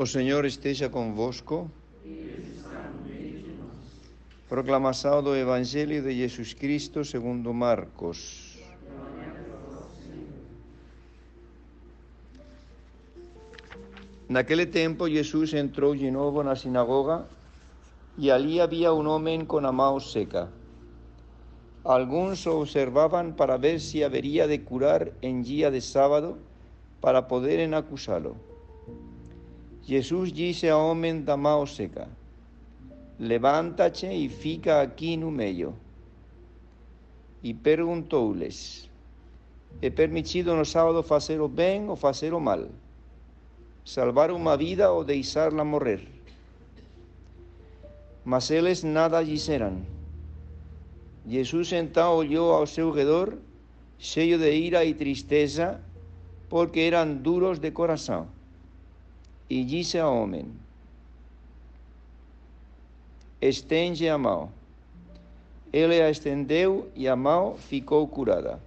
O Senhor esteja convosco. Proclamação do Evangelho de Jesus Cristo segundo Marcos. Naquele tempo Jesus entrou de novo na sinagoga e ali havia um homem com a mão seca. Alguns observavam para ver se haveria de curar em dia de sábado para poderem acusá-lo. Jesus disse ao homem da mão seca: Levanta-te e fica aqui no meio. E perguntou-lhes: É permitido no sábado fazer o bem ou fazer o mal? Salvar uma vida ou deixá-la morrer? Mas eles nada disseram. Jesus então olhou ao seu redor, cheio de ira e tristeza, porque eram duros de coração. E disse ao homem: Estende a mão. Ele a estendeu e a mão ficou curada.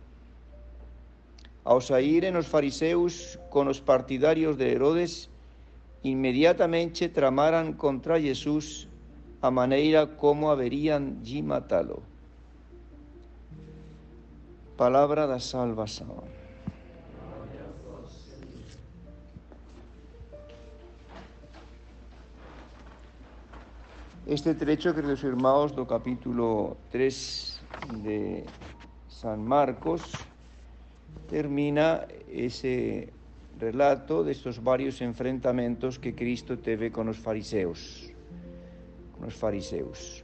Ao saírem os fariseus com os partidários de Herodes, imediatamente tramaram contra Jesus a maneira como haveriam de matá-lo. Palavra da salvação. Este trecho, queridos irmãos, do capítulo 3 de San Marcos, termina ese relato de estos varios enfrentamientos que Cristo teve con los fariseos. Con los fariseos.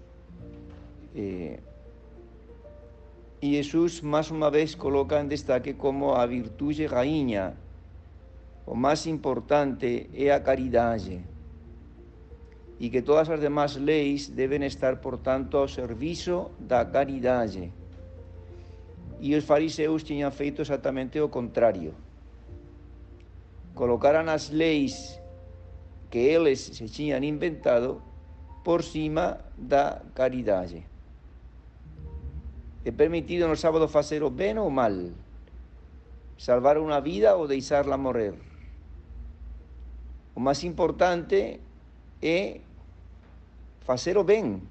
Eh, y Jesús más una vez coloca en destaque como a virtude rainha, o más importante é a caridade y que todas las demás leyes deben estar, por tanto, ao servicio da caridade. E os fariseus tinham feito exatamente o contrario. Colocaran as leis que eles se tinham inventado por cima da caridade. É permitido no sábado fazer o bem ou mal, salvar uma vida ou deixá-la morrer. O mais importante é facer o ben.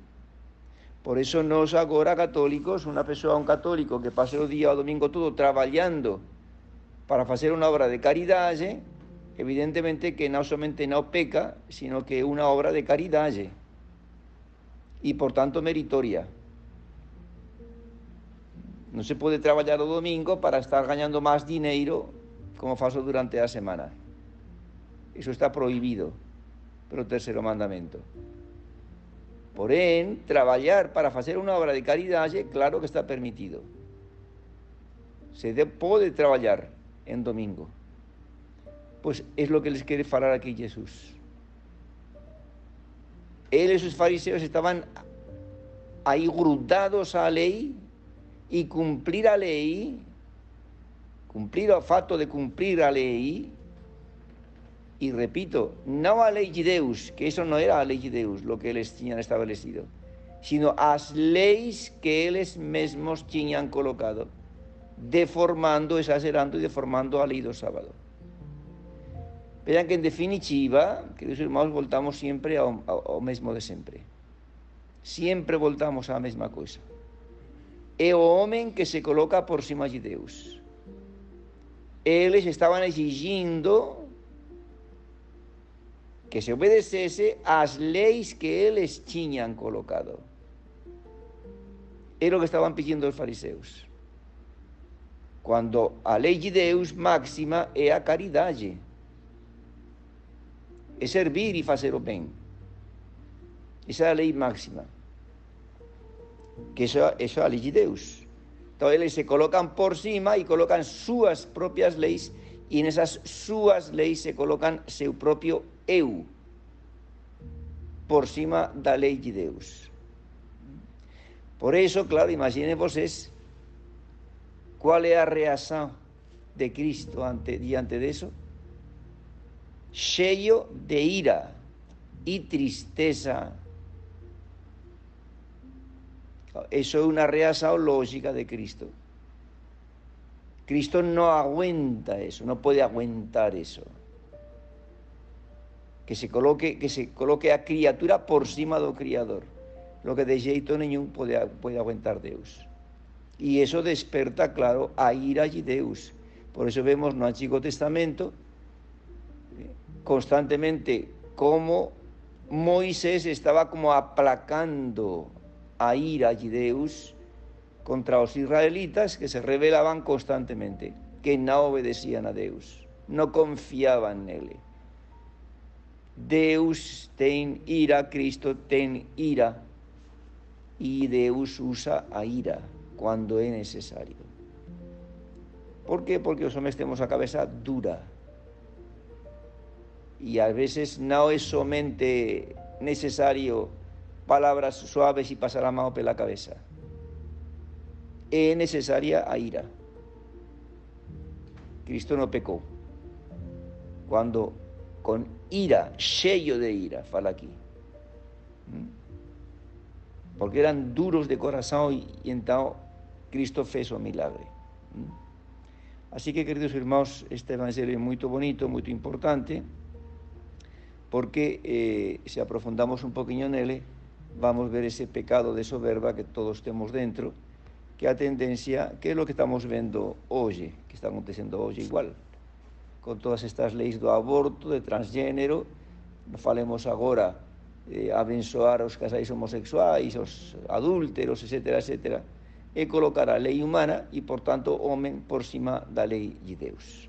Por eso nos agora católicos, unha persoa, un católico que pase o día o domingo todo traballando para facer unha obra de caridade, evidentemente que non somente non peca, sino que é unha obra de caridade e, por tanto, meritoria. Non se pode traballar o domingo para estar gañando máis dineiro como faço durante a semana. Iso está prohibido pelo terceiro mandamento. Porém, trabalhar para fazer uma obra de caridade, claro que está permitido. Se pode trabalhar em domingo. Pois é o que les quer falar aqui Jesus. Eles, os fariseus, estavam aí grudados à lei e cumprir a lei, cumprir o fato de cumprir a lei, y repito, no a ley de Deus, que eso no era a ley de Deus, lo que ellos tenían establecido, sino as leis que ellos mesmos tenían colocado, deformando, exagerando y deformando a ley do sábado. Vean que en definitiva, queridos hermanos, voltamos siempre ao, ao mesmo de sempre. Siempre voltamos á mesma coisa. É o homem que se coloca por cima de Deus. Eles estaban exigindo que se obedecese as leis que eles tinham colocado. Era o que estavam pedindo os fariseus. Quando a lei de Deus máxima é a caridade. É servir e fazer o bem. Essa é a lei máxima. Que isso é a de Deus. Então eles se colocam por cima e colocam suas próprias leis e nessas suas leis se colocam seu próprio eu por cima da lei de Deus. Por isso, claro, imaginem vocês qual é a reação de Cristo ante, diante disso. Cheio de ira e tristeza. Isso é uma reação lógica de Cristo. Cristo não aguenta isso, não pode aguentar isso. Que se coloque, que se coloque a criatura por cima do Criador, lo que de jeito nenhum pode, pode aguentar Deus. E eso desperta, claro, a ira de Deus. Por eso vemos no Antigo Testamento constantemente como Moisés estaba como aplacando a ira de Deus contra os israelitas que se rebelaban constantemente, que no obedecían a Deus, no confiaban nele. Deus tem ira, Cristo tem ira, y Deus usa a ira cuando es necesario. ¿Por qué? Porque os hombres tenemos a cabeza dura. Y a veces no es solamente necesario palabras suaves y pasar la mano por la cabeza. Es necesaria a ira. Cristo no pecó. Cuando con ira, sello de ira, fala aquí. ¿Mm? Porque eran duros de corazón y, y entonces Cristo fez o milagre. ¿Mm? Así que, queridos hermanos, este evangelio es muy bonito, muy importante, porque eh, si aprofundamos un poquillo en él, vamos a ver ese pecado de soberba que todos tenemos dentro, que a tendencia, que es lo que estamos viendo hoy, que está aconteciendo hoy igual, con todas estas leyes do aborto, de transgénero, falemos agora eh, abençoar os casais homosexuais, os adúlteros, etcétera, etcétera, e colocar a lei humana e, por tanto, o homem por cima da lei de Deus.